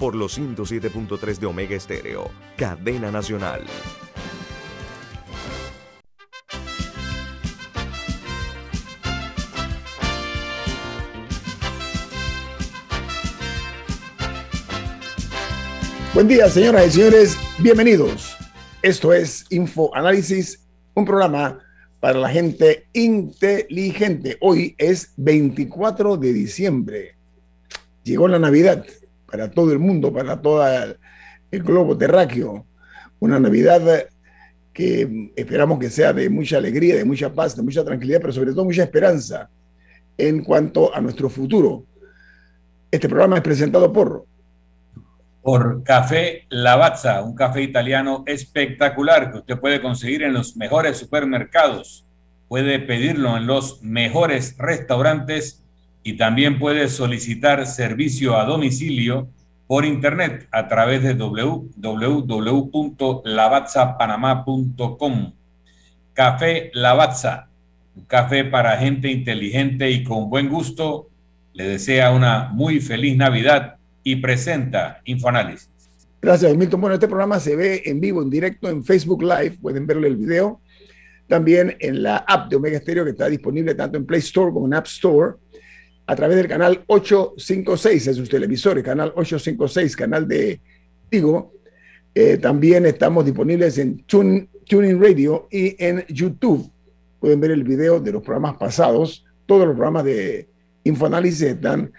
por los 107.3 de Omega Estéreo, cadena nacional. Buen día, señoras y señores, bienvenidos. Esto es Infoanálisis, un programa para la gente inteligente. Hoy es 24 de diciembre. Llegó la Navidad para todo el mundo, para todo el globo terráqueo. Una Navidad que esperamos que sea de mucha alegría, de mucha paz, de mucha tranquilidad, pero sobre todo mucha esperanza en cuanto a nuestro futuro. Este programa es presentado por... Por Café Lavazza, un café italiano espectacular que usted puede conseguir en los mejores supermercados. Puede pedirlo en los mejores restaurantes y también puede solicitar servicio a domicilio por internet a través de www.lavazzapanamá.com. Café Lavazza, un café para gente inteligente y con buen gusto. Le desea una muy feliz Navidad y presenta Infoanálisis. Gracias, Milton. Bueno, este programa se ve en vivo, en directo en Facebook Live. Pueden verle el video. También en la app de Omega Stereo que está disponible tanto en Play Store como en App Store a través del canal 856 en sus televisores, canal 856, canal de Tigo. Eh, también estamos disponibles en Tuning Radio y en YouTube. Pueden ver el video de los programas pasados. Todos los programas de Infoanálisis están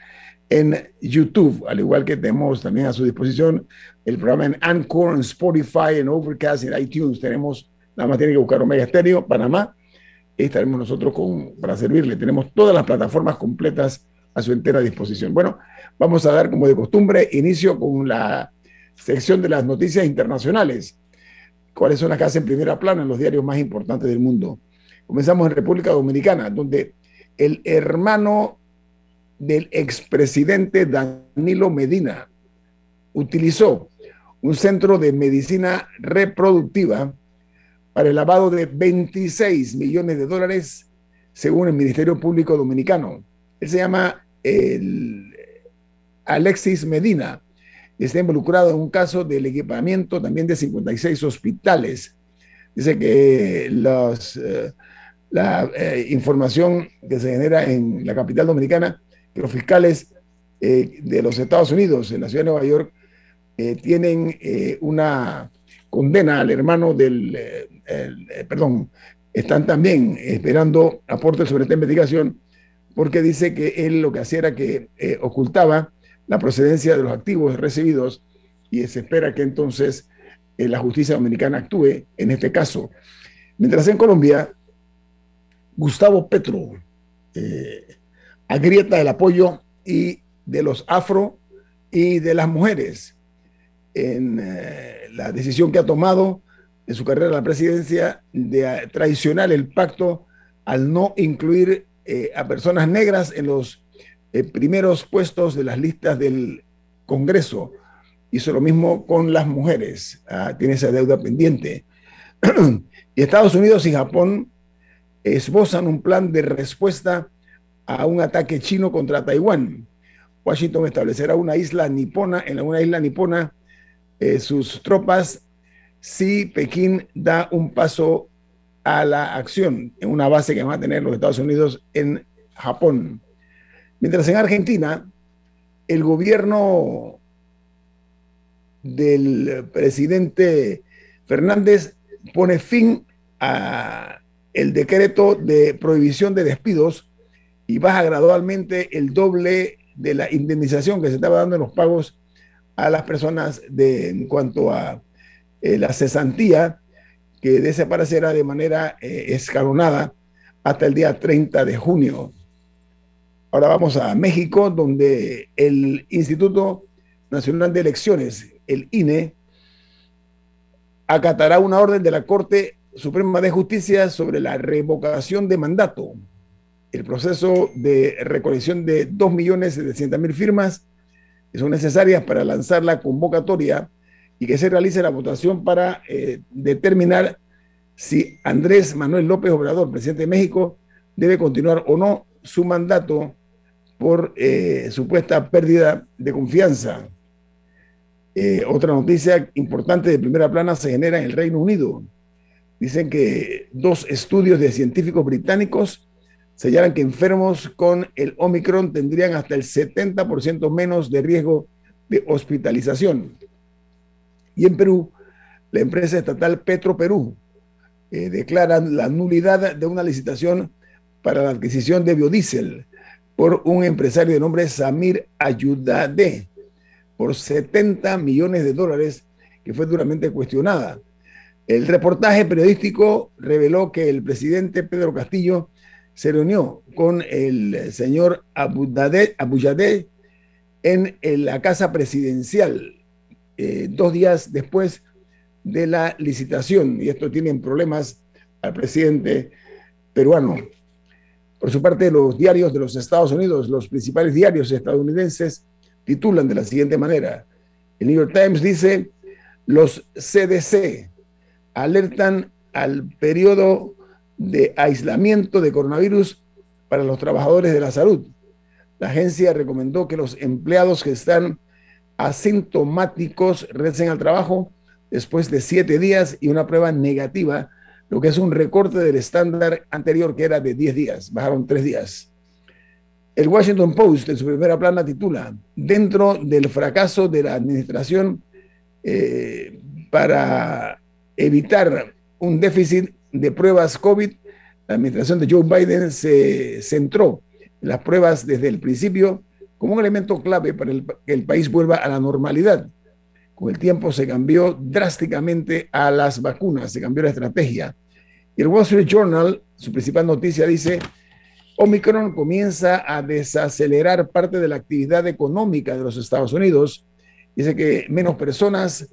en YouTube, al igual que tenemos también a su disposición el programa en Anchor, en Spotify, en Overcast, en iTunes. Tenemos, nada más tienen que buscar Omega Stereo, Panamá estaremos nosotros con, para servirle. Tenemos todas las plataformas completas a su entera disposición. Bueno, vamos a dar como de costumbre inicio con la sección de las noticias internacionales. ¿Cuáles son las que hacen primera plana en los diarios más importantes del mundo? Comenzamos en República Dominicana, donde el hermano del expresidente Danilo Medina utilizó un centro de medicina reproductiva para el lavado de 26 millones de dólares, según el Ministerio Público Dominicano. Él se llama Alexis Medina. Está involucrado en un caso del equipamiento también de 56 hospitales. Dice que los, eh, la eh, información que se genera en la capital dominicana, que los fiscales eh, de los Estados Unidos, en la ciudad de Nueva York, tienen una condena al hermano del, eh, perdón, están también esperando aportes sobre esta investigación porque dice que él lo que hacía era que eh, ocultaba la procedencia de los activos recibidos y se espera que entonces eh, la justicia dominicana actúe en este caso. Mientras en Colombia, Gustavo Petro agrieta el apoyo y de los afro y de las mujeres en la decisión que ha tomado en su carrera a la presidencia de traicionar el pacto al no incluir eh, a personas negras en los eh, primeros puestos de las listas del Congreso. Hizo lo mismo con las mujeres. Ah, tiene esa deuda pendiente. y Estados Unidos y Japón esbozan un plan de respuesta a un ataque chino contra Taiwán. Washington establecerá una isla nipona, en una isla nipona, eh, sus tropas si Pekín da un paso a la acción en una base que van a tener los Estados Unidos en Japón. Mientras en Argentina, el gobierno del presidente Fernández pone fin a el decreto de prohibición de despidos y baja gradualmente el doble de la indemnización que se estaba dando en los pagos a las personas de, en cuanto a eh, la cesantía que desaparecerá de manera eh, escalonada hasta el día 30 de junio. Ahora vamos a México, donde el Instituto Nacional de Elecciones, el INE, acatará una orden de la Corte Suprema de Justicia sobre la revocación de mandato. El proceso de recolección de 2.700.000 firmas que son necesarias para lanzar la convocatoria y que se realice la votación para eh, determinar si Andrés Manuel López Obrador, presidente de México, debe continuar o no su mandato por eh, supuesta pérdida de confianza. Eh, otra noticia importante de primera plana se genera en el Reino Unido. Dicen que dos estudios de científicos británicos señalan que enfermos con el Omicron tendrían hasta el 70% menos de riesgo de hospitalización. Y en Perú, la empresa estatal Petro Perú eh, declara la nulidad de una licitación para la adquisición de biodiesel por un empresario de nombre Samir Ayudade por 70 millones de dólares, que fue duramente cuestionada. El reportaje periodístico reveló que el presidente Pedro Castillo se reunió con el señor Abuyadeh en, la casa presidencial eh, dos días después de la licitación, y esto tiene problemas al presidente peruano. Por su parte, los diarios de los Estados Unidos, los principales diarios estadounidenses, titulan de la siguiente manera. El New York Times dice, los CDC alertan al periodo de aislamiento de coronavirus para los trabajadores de la salud. La agencia recomendó que los empleados que están asintomáticos recen al trabajo después de siete días y una prueba negativa, lo que es un recorte del estándar anterior que era de 10 días, bajaron tres días. El Washington Post, en su primera plana, titula, dentro del fracaso de la administración eh, para evitar un déficit de pruebas COVID, la administración de Joe Biden se centró en las pruebas desde el principio como un elemento clave para que el país vuelva a la normalidad. Con el tiempo se cambió drásticamente a las vacunas, se cambió la estrategia. Y el Wall Street Journal, su principal noticia dice, Omicron comienza a desacelerar parte de la actividad económica de los Estados Unidos. Dice que menos personas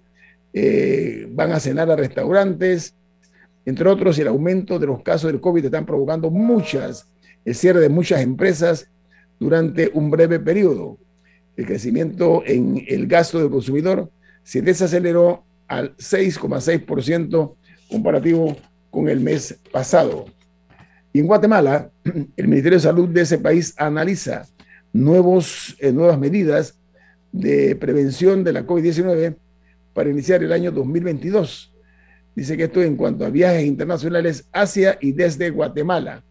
eh, van a cenar a restaurantes, entre otros, y el aumento de los casos del COVID están provocando muchas, el cierre de muchas empresas durante un breve periodo. El crecimiento en el gasto del consumidor se desaceleró al 6,6% comparativo con el mes pasado. Y en Guatemala, el Ministerio de Salud de ese país analiza nuevos, eh, nuevas medidas de prevención de la COVID-19 para iniciar el año 2022. Dice que esto en cuanto a viajes internacionales hacia y desde Guatemala.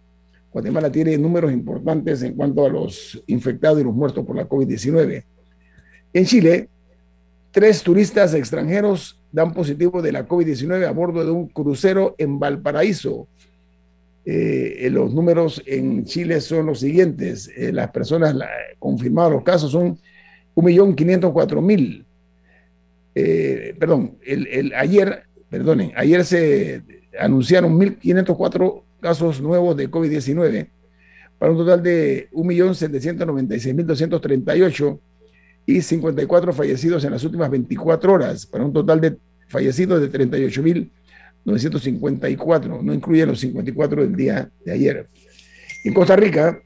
Guatemala tiene números importantes en cuanto a los infectados y los muertos por la COVID-19. En Chile, tres turistas extranjeros dan positivo de la COVID-19 a bordo de un crucero en Valparaíso. Eh, los números en Chile son los siguientes. Eh, las personas confirmadas los casos son 1.504.000. Eh, perdón, el, ayer, perdonen, ayer se anunciaron 1.504 casos nuevos de COVID-19 para un total de 1.796.238 y 54 fallecidos en las últimas 24 horas, para un total de fallecidos de 38.000 954, no incluye los 54 del día de ayer. En Costa Rica,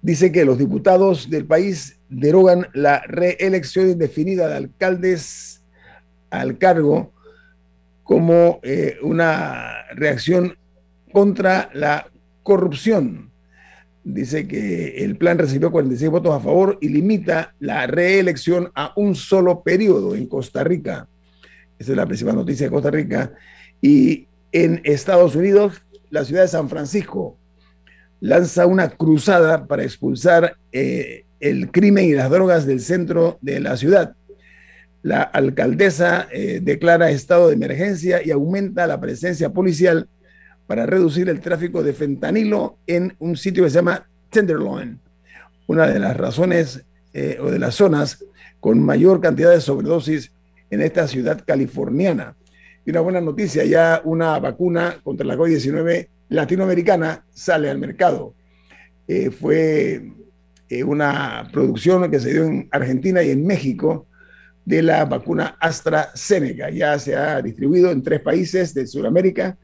dice que los diputados del país derogan la reelección indefinida de alcaldes al cargo como eh, una reacción contra la corrupción. Dice que el plan recibió 46 votos a favor y limita la reelección a un solo periodo en Costa Rica. Esa es la principal noticia de Costa Rica. Y en Estados Unidos, la ciudad de San Francisco lanza una cruzada para expulsar eh, el crimen y las drogas del centro de la ciudad. La alcaldesa eh, declara estado de emergencia y aumenta la presencia policial para reducir el tráfico de fentanilo en un sitio que se llama Tenderloin, una de las razones eh, o de las zonas con mayor cantidad de sobredosis en esta ciudad californiana. Y una buena noticia, ya una vacuna contra la COVID-19 latinoamericana sale al mercado. Eh, fue una producción que se dio en Argentina y en México, de la vacuna AstraZeneca. Ya se ha distribuido en tres países de Sudamérica.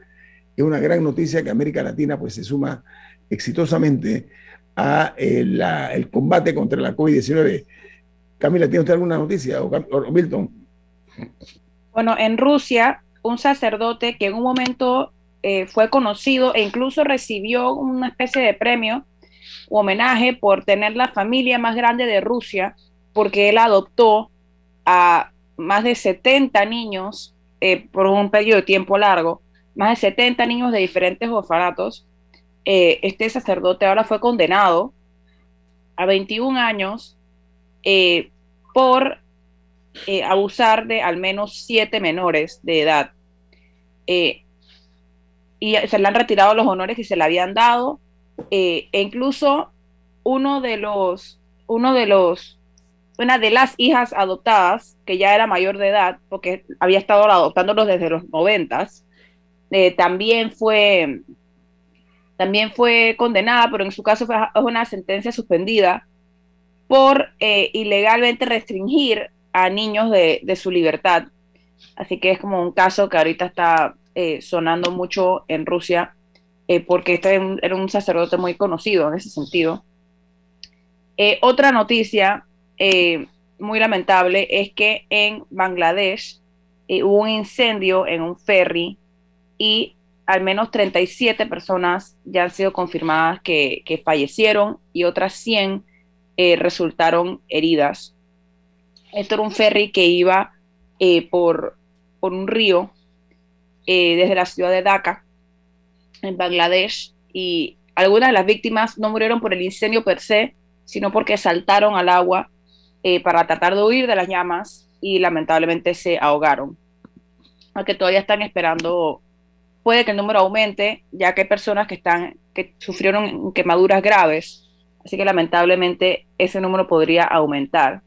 Es una gran noticia que América Latina pues, se suma exitosamente a eh, el combate contra la COVID-19. Camila, ¿tiene usted alguna noticia? O, Milton. Bueno, en Rusia, un sacerdote que en un momento eh, fue conocido e incluso recibió una especie de premio o homenaje por tener la familia más grande de Rusia, porque él adoptó a más de 70 niños eh, por un periodo de tiempo largo, más de 70 niños de diferentes orfanatos. Eh, este sacerdote ahora fue condenado a 21 años eh, por abusar de al menos siete menores de edad. y se le han retirado los honores que se le habían dado. e incluso uno de los, uno de los una de las hijas adoptadas, que ya era mayor de edad, porque había estado adoptándolos desde los noventas, eh, también fue también fue condenada, pero en su caso fue una sentencia suspendida por eh, ilegalmente restringir a niños de, su libertad. Así que es como un caso que ahorita está eh, sonando mucho en Rusia, porque este era un sacerdote muy conocido en ese sentido. otra noticia eh, muy lamentable es que en Bangladesh eh, hubo un incendio en un ferry y al menos 37 personas ya han sido confirmadas que, fallecieron y otras 100 eh, resultaron heridas. Esto era un ferry que iba por, por, un río desde la ciudad de Dhaka, en Bangladesh, y algunas de las víctimas no murieron por el incendio per se, sino porque saltaron al agua eh, para tratar de huir de las llamas y lamentablemente se ahogaron. Aunque todavía están esperando, puede que el número aumente, ya que hay personas que, están, que sufrieron quemaduras graves, así que lamentablemente ese número podría aumentar.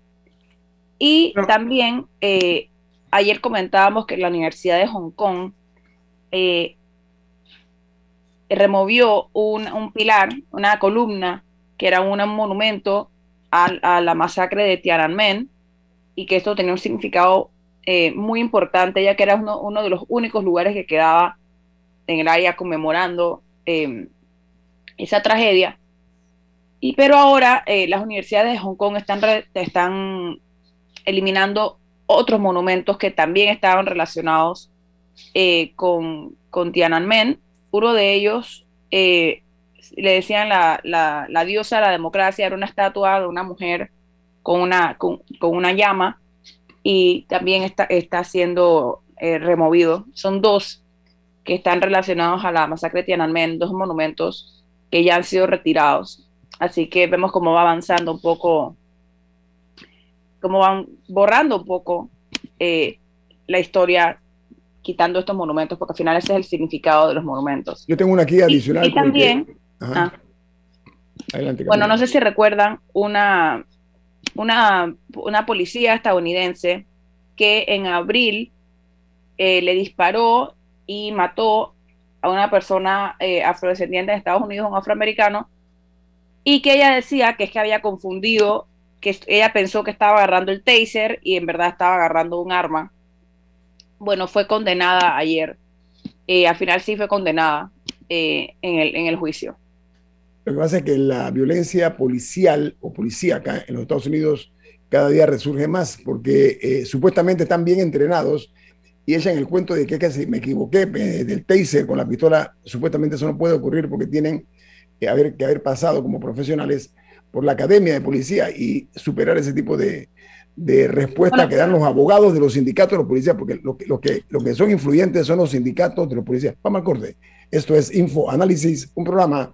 Y también eh, ayer comentábamos que la Universidad de Hong Kong eh, removió un, un, pilar, una columna, que era un monumento a, la masacre de Tiananmen y que esto tenía un significado eh, muy importante, ya que era uno, de los únicos lugares que quedaba en el área conmemorando em, esa tragedia. Y pero ahora eh, las universidades de Hong Kong están, están eliminando otros monumentos que también estaban relacionados eh, con, con Tiananmen. Uno de ellos le decían la, la, diosa de la democracia, era una estatua de una mujer con una, con, una llama y también está, está siendo eh, removido. Son dos que están relacionados a la masacre de Tiananmen, dos monumentos que ya han sido retirados. Así que vemos cómo va avanzando un poco, cómo van borrando un poco eh, la historia quitando estos monumentos, porque al final ese es el significado de los monumentos. Yo tengo una aquí adicional. Y, también, Ah. bueno, no sé si recuerdan una, una, una policía estadounidense que en abril eh, le disparó y mató a una persona eh, afrodescendiente de Estados Unidos, un afroamericano, y que ella decía que es que había confundido, que ella pensó que estaba agarrando el taser y en verdad estaba agarrando un arma. Bueno, fue condenada ayer. Eh, al final sí fue condenada en, el, en el juicio. Lo que pasa es que la violencia policial o policíaca en los Estados Unidos cada día resurge más porque eh, supuestamente están bien entrenados y echan el cuento de que, que me equivoqué eh, del taser con la pistola. Supuestamente eso no puede ocurrir porque tienen que haber, que haber pasado como profesionales por la academia de policía y superar ese tipo de, de respuesta que dan los abogados de los sindicatos de los policías, porque lo que, lo que, lo que son influyentes son los sindicatos de los policías. Vamos al corte. Esto es Info Análisis, un programa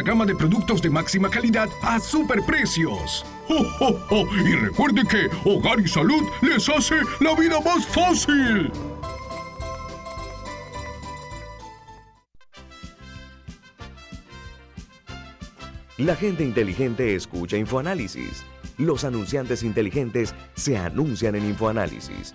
gama de productos de máxima calidad a superprecios. ¡Oh, Y recuerde que Hogar y Salud les hace la vida más fácil. La gente inteligente escucha InfoAnálisis. Los anunciantes inteligentes se anuncian en InfoAnálisis.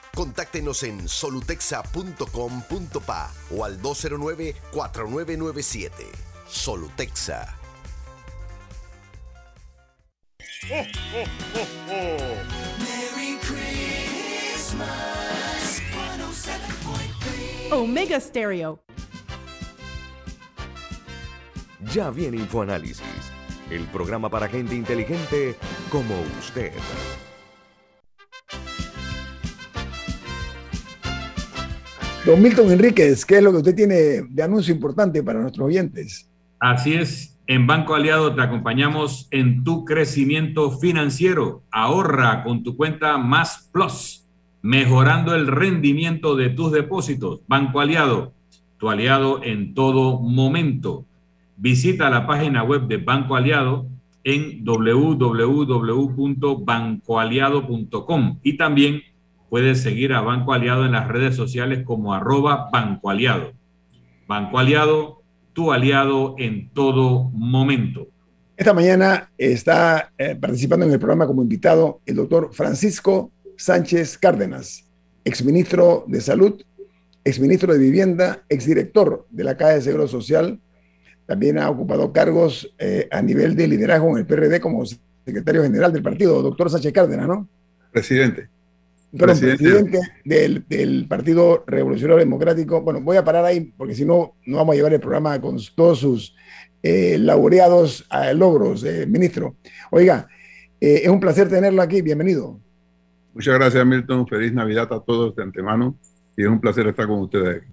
Contáctenos en solutexa.com.pa o al 209-4997. Solutexa. Omega Stereo. Ya viene InfoAnálisis, el programa para gente inteligente como usted. Don Milton Enríquez, ¿qué es lo que usted tiene de anuncio importante para nuestros oyentes? Así es, en Banco Aliado te acompañamos en tu crecimiento financiero. Ahorra con tu cuenta Más Plus, mejorando el rendimiento de tus depósitos. Banco Aliado, tu aliado en todo momento. Visita la página web de Banco Aliado en www.bancoaliado.com y también puedes seguir a Banco Aliado en las redes sociales como arroba Banco Aliado. Banco Aliado, tu aliado en todo momento. Esta mañana está eh, participando en el programa como invitado el doctor Francisco Sánchez Cárdenas, exministro de Salud, exministro de Vivienda, exdirector de la Caja de Seguro Social. También ha ocupado cargos eh, a nivel de liderazgo en el PRD como secretario general del partido, doctor Sánchez Cárdenas, ¿no? Presidente presidente, del, Partido Revolucionario Democrático. Bueno, voy a parar ahí porque si no, no vamos a llevar el programa con todos sus eh, laureados eh, logros, eh, ministro. Oiga, es un placer tenerlo aquí. Bienvenido. Muchas gracias, Milton. Feliz Navidad a todos de antemano y es un placer estar con ustedes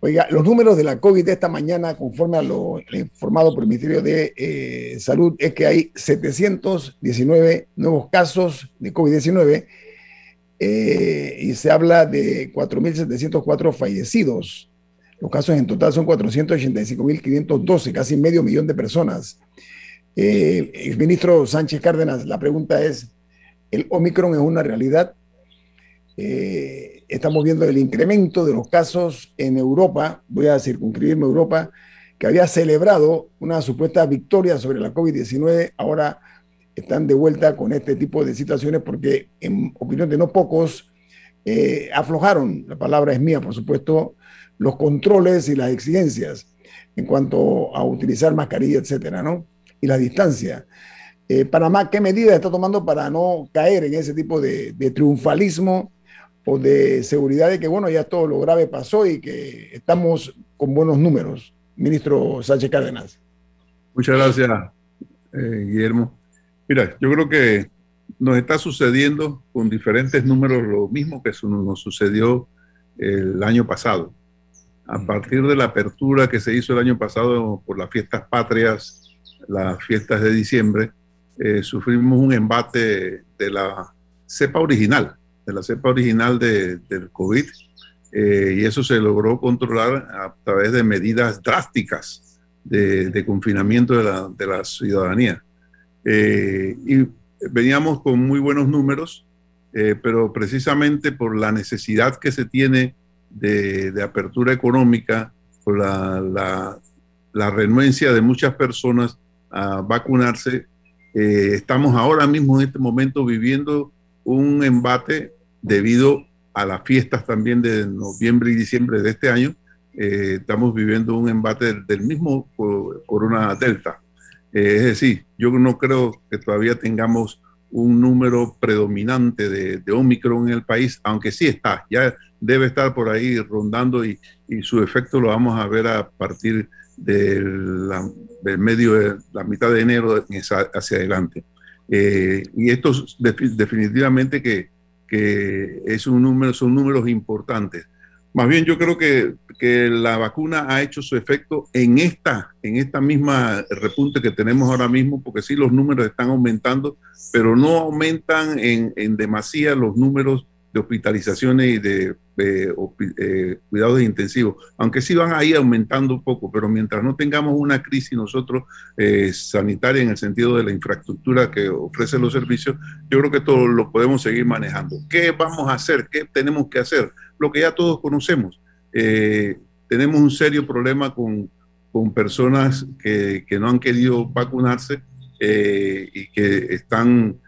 Oiga, los números de la COVID de esta mañana, conforme a lo informado por el Ministerio de Salud, es que hay 719 nuevos casos de COVID-19 eh, y se habla de 4.704 fallecidos. Los casos en total son 485.512, casi medio millón de personas. Eh, el ministro Sánchez Cárdenas, la pregunta es, ¿el Omicron es una realidad? Eh, estamos viendo el incremento de los casos en Europa, voy a circunscribirme a Europa, que había celebrado una supuesta victoria sobre la COVID-19, ahora están de vuelta con este tipo de situaciones porque, en opinión de no pocos, eh, aflojaron, la palabra es mía, por supuesto, los controles y las exigencias en cuanto a utilizar mascarilla, etcétera, ¿no? Y la distancia. Eh, Panamá, ¿qué medidas está tomando para no caer en ese tipo de, triunfalismo o de seguridad de que, bueno, ya todo lo grave pasó y que estamos con buenos números? Ministro Sánchez Cárdenas. Muchas gracias, eh, Guillermo. Mira, yo creo que nos está sucediendo con diferentes números lo mismo que nos sucedió el año pasado. A partir de la apertura que se hizo el año pasado por las fiestas patrias, las fiestas de diciembre, eh, sufrimos un embate de la cepa original, de la cepa original del COVID, eh, y eso se logró controlar a través de medidas drásticas de, confinamiento de la, de la ciudadanía. Eh, y veníamos con muy buenos números, eh, pero precisamente por la necesidad que se tiene de, apertura económica, por la, renuencia de muchas personas a vacunarse. Eh, estamos ahora mismo en este momento viviendo un embate debido a las fiestas también de noviembre y diciembre de este año. Estamos viviendo un embate del, mismo por, una delta. Eh, es decir, yo no creo que todavía tengamos un número predominante de, de, Omicron en el país, aunque sí está, ya debe estar por ahí rondando y, y su efecto lo vamos a ver a partir del, medio de la mitad de enero hacia adelante. Eh, y esto definitivamente que, que, es un número, son números importantes. Más bien yo creo que, que, la vacuna ha hecho su efecto en esta, en esta misma repunte que tenemos ahora mismo, porque sí los números están aumentando, pero no aumentan en, en demasía los números de hospitalizaciones y de eh, cuidados intensivos, aunque sí van ahí aumentando un poco, pero mientras no tengamos una crisis nosotros eh, sanitaria en el sentido de la infraestructura que ofrece los servicios, yo creo que todo lo podemos seguir manejando. ¿Qué vamos a hacer? ¿Qué tenemos que hacer? Lo que ya todos conocemos. Eh, tenemos un serio problema con, con personas que, que, no han querido vacunarse y que están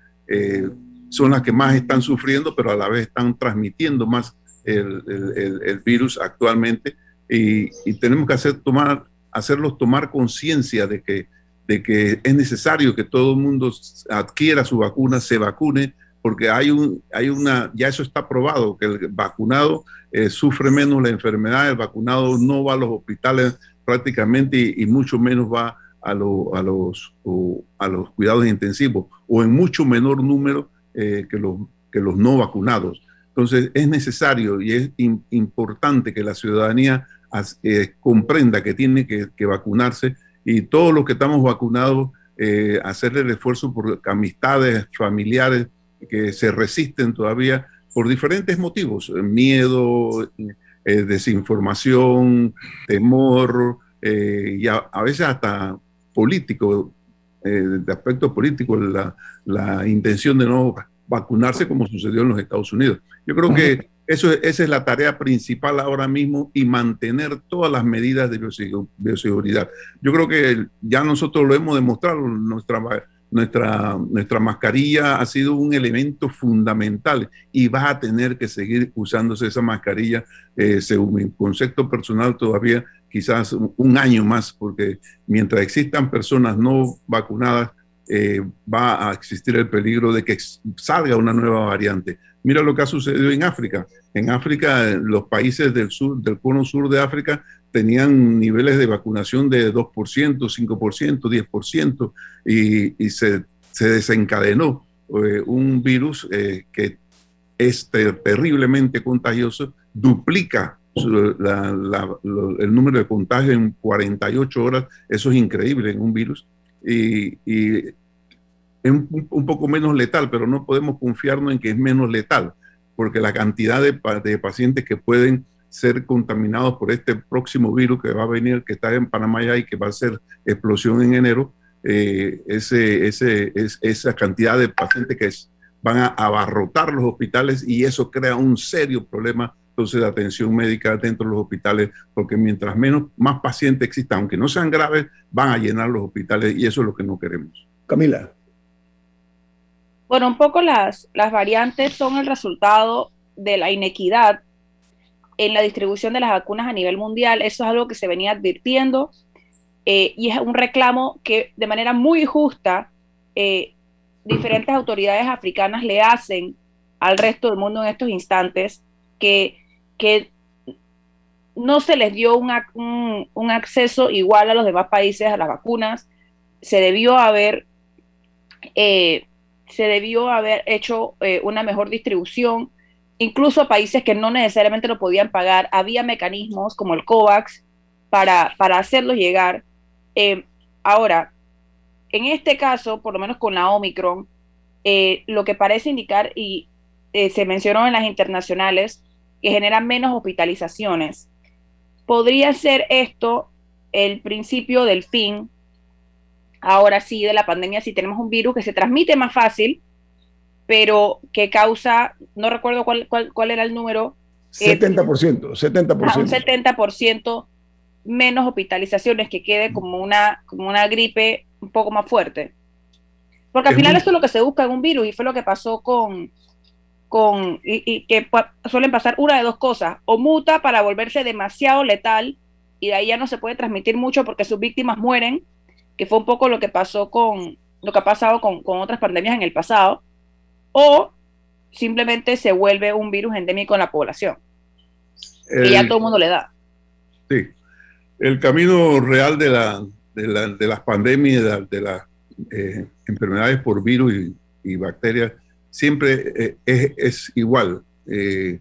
son las que más están sufriendo, pero a la vez están transmitiendo más el, el, el virus actualmente. Y, y, tenemos que hacer, tomar, hacerlos tomar conciencia de que, de que es necesario que todo el mundo adquiera su vacuna, se vacune, porque hay, un, hay una, ya eso está probado, que el vacunado eh, sufre menos la enfermedad, el vacunado no va a los hospitales prácticamente y, mucho menos va a, lo, a, los, a los cuidados intensivos o en mucho menor número eh, que, los, que los no vacunados. Entonces es necesario y es importante que la ciudadanía eh, comprenda que tiene que, vacunarse y todos los que estamos vacunados, eh, hacer el esfuerzo por amistades, familiares que se resisten todavía por diferentes motivos, miedo, desinformación, temor, y a, veces hasta político, de aspecto político, la, la intención de no vacunarse como sucedió en los Estados Unidos. Yo creo que eso, esa es la tarea principal ahora mismo y mantener todas las medidas de bioseguridad. Yo creo que ya nosotros lo hemos demostrado, nuestra, nuestra, nuestra mascarilla ha sido un elemento fundamental y va a tener que seguir usándose esa mascarilla, eh, según mi concepto personal, todavía quizás un año más, porque mientras existan personas no vacunadas, eh, va a existir el peligro de que salga una nueva variante. Mira lo que ha sucedido en África. En África, los países del sur, del cono sur de África, tenían niveles de vacunación de 2%, 5%, 10%, y, y se, se, desencadenó eh, un virus eh, que es terriblemente contagioso, duplica el número de contagios en 48 horas, eso es increíble en un virus, y es un, poco menos letal, pero no podemos confiarnos en que es menos letal, porque la cantidad de, pacientes que pueden ser contaminados por este próximo virus que va a venir, que está en Panamá ya y que va a ser explosión en enero, eh, esa cantidad de pacientes que van a abarrotar los hospitales y eso crea un serio problema entonces de atención médica dentro de los hospitales, porque mientras menos más pacientes existan, aunque no sean graves, van a llenar los hospitales y eso es lo que no queremos. Camila. Bueno, un poco las, las variantes son el resultado de la inequidad en la distribución de las vacunas a nivel mundial. Eso es algo que se venía advirtiendo eh, y es un reclamo que de manera muy justa eh, diferentes autoridades africanas le hacen al resto del mundo en estos instantes, que, que no se les dio un, un, acceso igual a los demás países a las vacunas. Se debió haber eh, se debió haber hecho eh, una mejor distribución, incluso a países que no necesariamente lo podían pagar, había mecanismos como el COVAX para, para hacerlos llegar. Eh, ahora, en este caso, por lo menos con la Omicron, eh, lo que parece indicar, y se mencionó en las internacionales, que genera menos hospitalizaciones. ¿Podría ser esto el principio del fin ahora sí de la pandemia si tenemos un virus que se transmite más fácil, pero que causa, no recuerdo cuál, cuál, era el número. 70%, 70%. un 70% menos hospitalizaciones, que quede como una, como una gripe un poco más fuerte. Porque al final eso es lo que se busca en un virus y fue lo que pasó con, con y, que suelen pasar una de dos cosas, o muta para volverse demasiado letal y de ahí ya no se puede transmitir mucho porque sus víctimas mueren, que fue un poco lo que pasó con lo que ha pasado con, otras pandemias en el pasado, o simplemente se vuelve un virus endémico en la población. y ya todo el mundo le da. Sí. El camino real de, la, de, las pandemias, de, las eh, enfermedades por virus y bacterias, siempre eh, es, igual. Eh,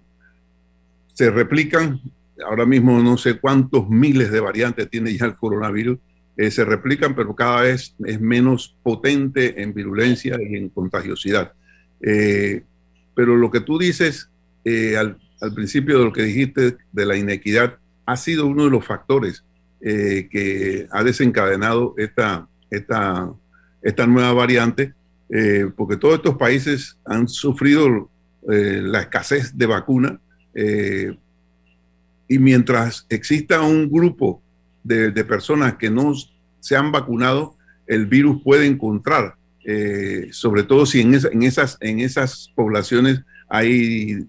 se replican, ahora mismo no sé cuántos miles de variantes tiene ya el coronavirus, eh, se replican, pero cada vez es menos potente en virulencia y en contagiosidad. pero lo que tú dices al, al, principio de lo que dijiste de la inequidad ha sido uno de los factores que ha desencadenado esta, esta, esta nueva variante eh, porque todos estos países han sufrido eh, la escasez de vacuna eh, y mientras exista un grupo de, personas que no se han vacunado, el virus puede encontrar, sobre todo si en, en, esas, en esas poblaciones hay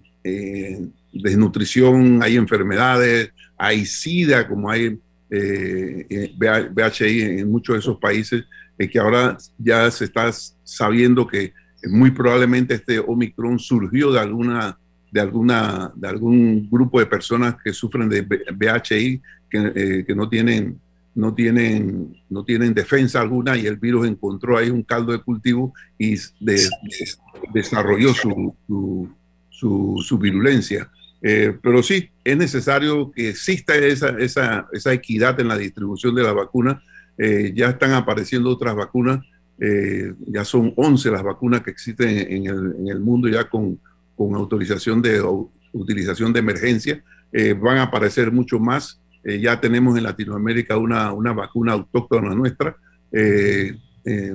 desnutrición, hay enfermedades, hay SIDA, como hay VHI en muchos de esos países, que ahora ya se está sabiendo que muy probablemente este Omicron surgió de alguna de alguna de algún grupo de personas que sufren de VHI que, eh, que no tienen no tienen no tienen defensa alguna y el virus encontró ahí un caldo de cultivo y desarrolló su, su, su, virulencia. Eh, pero sí, es necesario que exista esa, esa, esa equidad en la distribución de la vacuna eh, ya están apareciendo otras vacunas, eh, ya son 11 las vacunas que existen en el, en el mundo ya con, con, autorización de utilización de emergencia. Eh, van a aparecer mucho más. Ya tenemos en Latinoamérica una, una vacuna autóctona nuestra,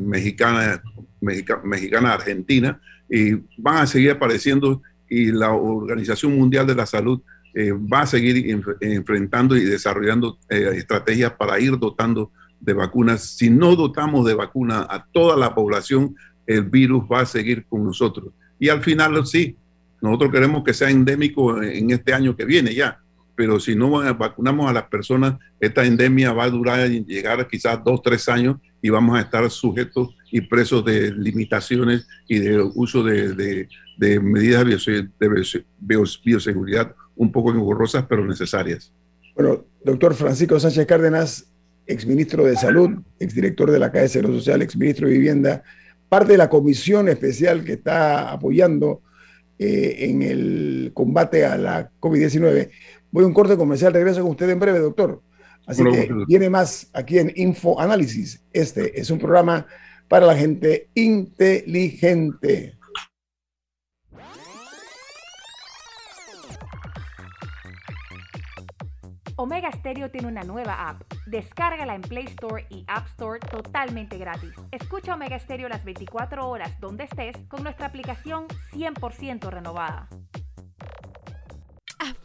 mexicana, mexicana argentina, y van a seguir apareciendo y la Organización Mundial de la Salud va a seguir enfrentando y desarrollando estrategias para ir dotando de vacunas. Si no dotamos de vacuna a toda la población, el virus va a seguir con nosotros. Y al final, sí, nosotros queremos que sea endémico en este año que viene ya, pero si no vacunamos a las personas, esta endemia va a durar y llegar quizás dos, tres años y vamos a estar sujetos y presos de limitaciones y de uso de, medidas de bioseguridad un poco engorrosas, pero necesarias. Bueno, doctor Francisco Sánchez Cárdenas, exministro de Salud, exdirector de la Caja de Seguro Social, exministro de Vivienda, parte de la comisión especial que está apoyando eh, en el combate a la COVID-19. Voy a un corte comercial, regreso con usted en breve, doctor. Así que viene más aquí en Info Análisis. Este es un programa para la gente inteligente. Omega Stereo tiene una nueva app. Descárgala en Play Store y App Store totalmente gratis. Escucha Omega Stereo las 24 horas donde estés con nuestra aplicación 100% renovada.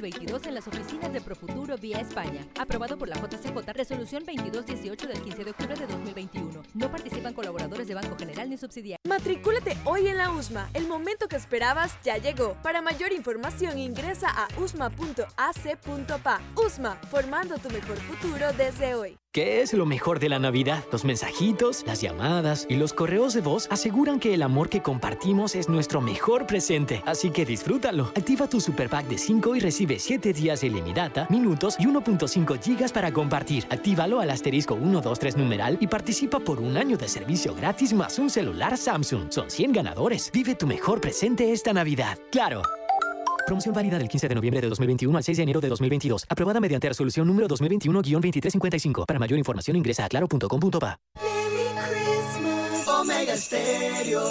2022 en las oficinas de Profuturo vía España. Aprobado por la JCJ Resolución 2218 del 15 de octubre de 2021. No participan colaboradores de Banco General ni subsidiarios. Matricúlate hoy en la USMA. El momento que esperabas ya llegó. Para mayor información ingresa a usma.ac.pa. USMA, formando tu mejor futuro desde hoy. ¿Qué es lo mejor de la Navidad? Los mensajitos, las llamadas y los correos de voz aseguran que el amor que compartimos es nuestro mejor presente. Así que disfrútalo. Activa tu super pack de 5 y recibe 7 días de ilimitada, minutos y 1.5 gigas para compartir. Actívalo al asterisco 123 numeral y participa por un año de servicio gratis más un celular Samsung. Son 100 ganadores. Vive tu mejor presente esta Navidad. ¡Claro! Promoción válida del 15 de noviembre de 2021 al 6 de enero de 2022. Aprobada mediante resolución número 2021-2355. Para mayor información ingresa a claro.com.pa. Estéreo.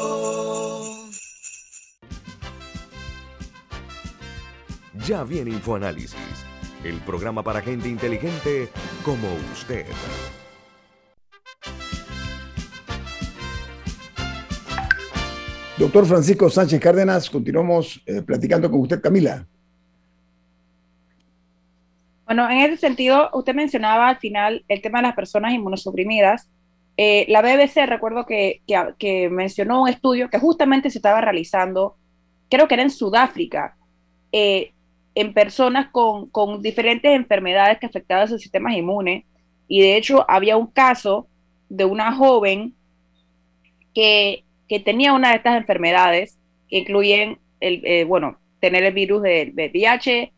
Ya viene InfoAnálisis, el programa para gente inteligente como usted. Doctor Francisco Sánchez Cárdenas, continuamos eh, platicando con usted, Camila. Bueno, en ese sentido, usted mencionaba al final el tema de las personas inmunosuprimidas. Eh, la BBC, recuerdo que, que, mencionó un estudio que justamente se estaba realizando, creo que era en Sudáfrica, eh, en personas con, con, diferentes enfermedades que afectaban sus sistemas inmunes. Y de hecho, había un caso de una joven que que tenía una de estas enfermedades que incluyen, el, eh, bueno, tener el virus del VIH,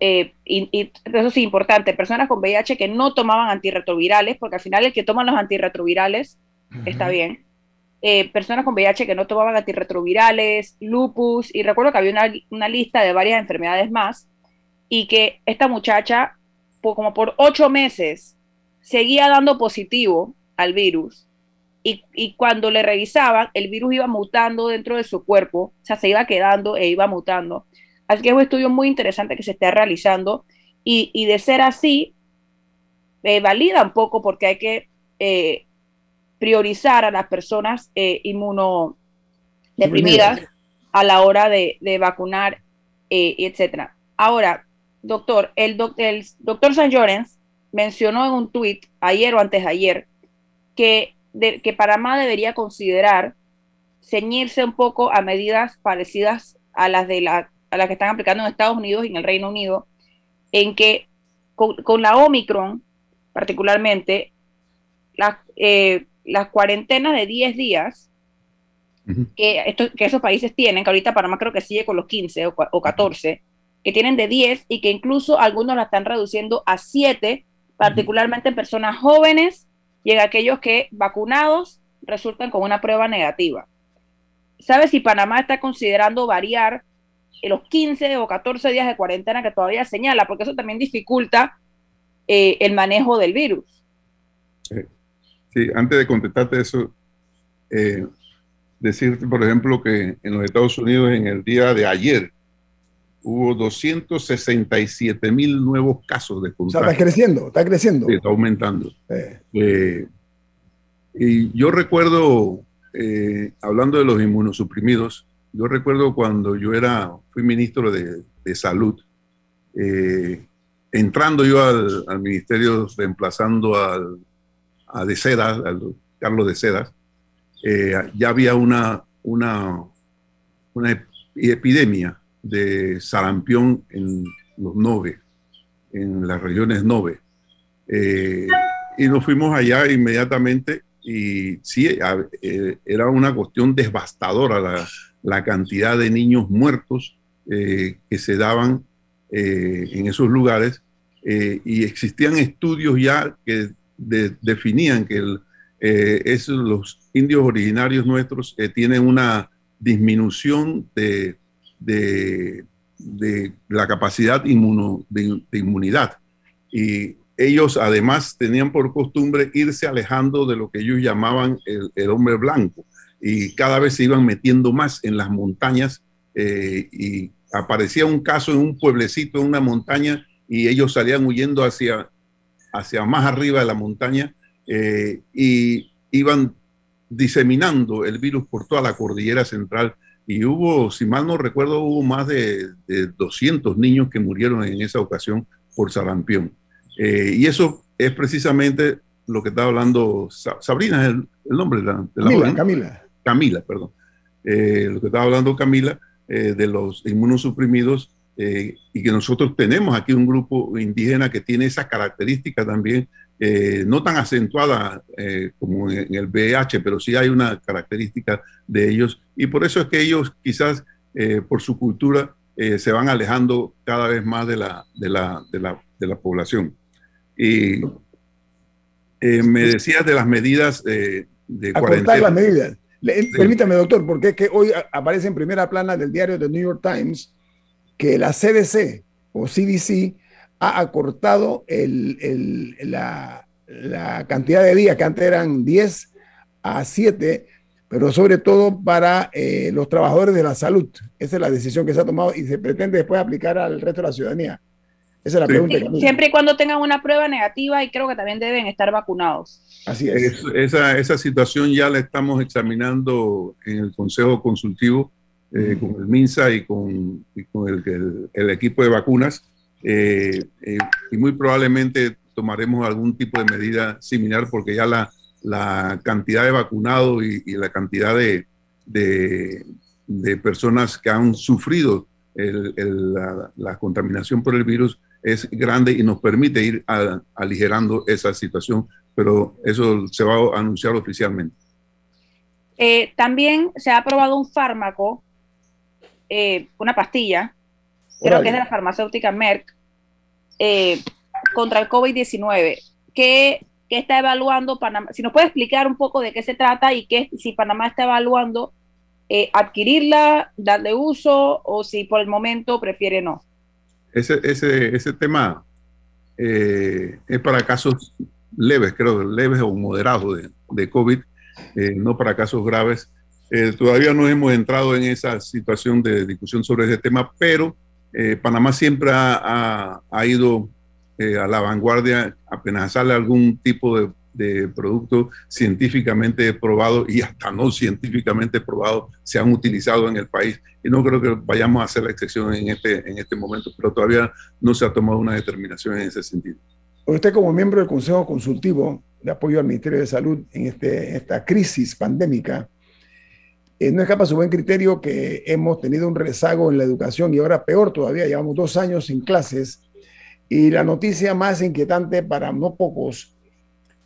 eh, y, eso es importante, personas con VIH que no tomaban antirretrovirales, porque al final el que toma los antirretrovirales está bien. Eh, personas con VIH que no tomaban antirretrovirales, lupus, y recuerdo que había una, lista de varias enfermedades más, y que esta muchacha, como por ocho meses, seguía dando positivo al virus y, cuando le revisaban, el virus iba mutando dentro de su cuerpo, o sea, se iba quedando e iba mutando. Así que es un estudio muy interesante que se está realizando y, de ser así, eh, valida un poco porque hay que eh, priorizar a las personas eh, inmunodeprimidas a la hora de, vacunar, eh, etc. Ahora, doctor, el, el doctor San Llorens mencionó en un tuit ayer o antes de ayer que que Panamá debería considerar ceñirse un poco a medidas parecidas a las de la, a las que están aplicando en Estados Unidos y en el Reino Unido, en que con, la Omicron, particularmente, las, eh, las cuarentenas de 10 días que, esto, que esos países tienen, que ahorita Panamá creo que sigue con los 15 o, o 14, que tienen de 10 y que incluso algunos la están reduciendo a 7, particularmente en personas jóvenes y en aquellos que vacunados resultan con una prueba negativa. ¿Sabe si Panamá está considerando variar los 15 o 14 días de cuarentena que todavía señala? Porque eso también dificulta eh, el manejo del virus. Sí, antes de contestarte eso, eh, decirte, por ejemplo, que en los Estados Unidos en el día de ayer hubo 267 mil nuevos casos de contagio. está creciendo, está creciendo. Sí, está aumentando. Eh, y yo recuerdo, eh, hablando de los inmunosuprimidos, yo recuerdo cuando yo era, fui ministro de, salud, eh, entrando yo al, ministerio, reemplazando al, a De Sedas, al Carlos de Sedas, ya había una, una, una epidemia de sarampión en los nove, en las regiones nove. Eh, y nos fuimos allá inmediatamente y sí, eh, era una cuestión devastadora la, cantidad de niños muertos eh, que se daban en esos lugares y existían estudios ya que definían que esos, los indios originarios nuestros tienen una disminución de la capacidad de, inmunidad. Y ellos además tenían por costumbre irse alejando de lo que ellos llamaban el, hombre blanco y cada vez se iban metiendo más en las montañas eh, y aparecía un caso en un pueblecito, en una montaña y ellos salían huyendo hacia, hacia más arriba de la montaña eh, y iban diseminando el virus por toda la cordillera central y hubo, si mal no recuerdo, hubo más de, 200 niños que murieron en esa ocasión por sarampión. Eh, y eso es precisamente lo que estaba hablando Sabrina, es el, nombre de la, Camila, Camila. Camila, perdón. Eh, lo que estaba hablando Camila eh, de los inmunosuprimidos y que nosotros tenemos aquí un grupo indígena que tiene esa característica también eh, no tan acentuada eh, como en el VIH, pero sí hay una característica de ellos y por eso es que ellos quizás eh, por su cultura se van alejando cada vez más de la, de la, de la, de la población. Y me decías de las medidas de cuarentena. las medidas. Permítame, doctor, porque es que hoy aparece en primera plana del diario The New York Times que la CDC o CDC ha acortado la, cantidad de días que antes eran 10 a 7 pero sobre todo para eh, los trabajadores de la salud. Esa es la decisión que se ha tomado y se pretende después aplicar al resto de la ciudadanía. Esa es la pregunta. siempre y cuando tengan una prueba negativa y creo que también deben estar vacunados. Así es. esa, esa situación ya la estamos examinando en el Consejo Consultivo eh, con el MINSA y con, con el, el, equipo de vacunas. Eh, y muy probablemente tomaremos algún tipo de medida similar porque ya la, la cantidad de vacunados y, la cantidad de, de, personas que han sufrido la, contaminación por el virus es grande y nos permite ir aligerando esa situación, pero eso se va a anunciar oficialmente. Eh, también se ha aprobado un fármaco, eh, una pastilla, creo que es de la farmacéutica Merck, eh, contra el COVID-19, que qué está evaluando Panamá. Si nos puede explicar un poco de qué se trata y qué, si Panamá está evaluando eh, adquirirla, darle uso o si por el momento prefiere no. Ese, ese, ese tema eh, es para casos leves, creo, leves o moderados de, de COVID, eh, no para casos graves. Todavía no hemos entrado en esa situación de discusión sobre ese tema, pero Panamá siempre ha, ha ido eh, a la vanguardia apenas sale algún tipo de, producto científicamente probado y hasta no científicamente probado se han utilizado en el país. Y no creo que vayamos a hacer la excepción en este, en este momento, pero todavía no se ha tomado una determinación en ese sentido. Usted como miembro del Consejo Consultivo de Apoyo al Ministerio de Salud en este, esta crisis pandémica, eh, no escapa su buen criterio que hemos tenido un rezago en la educación y ahora peor todavía, llevamos dos años sin clases y la noticia más inquietante para no pocos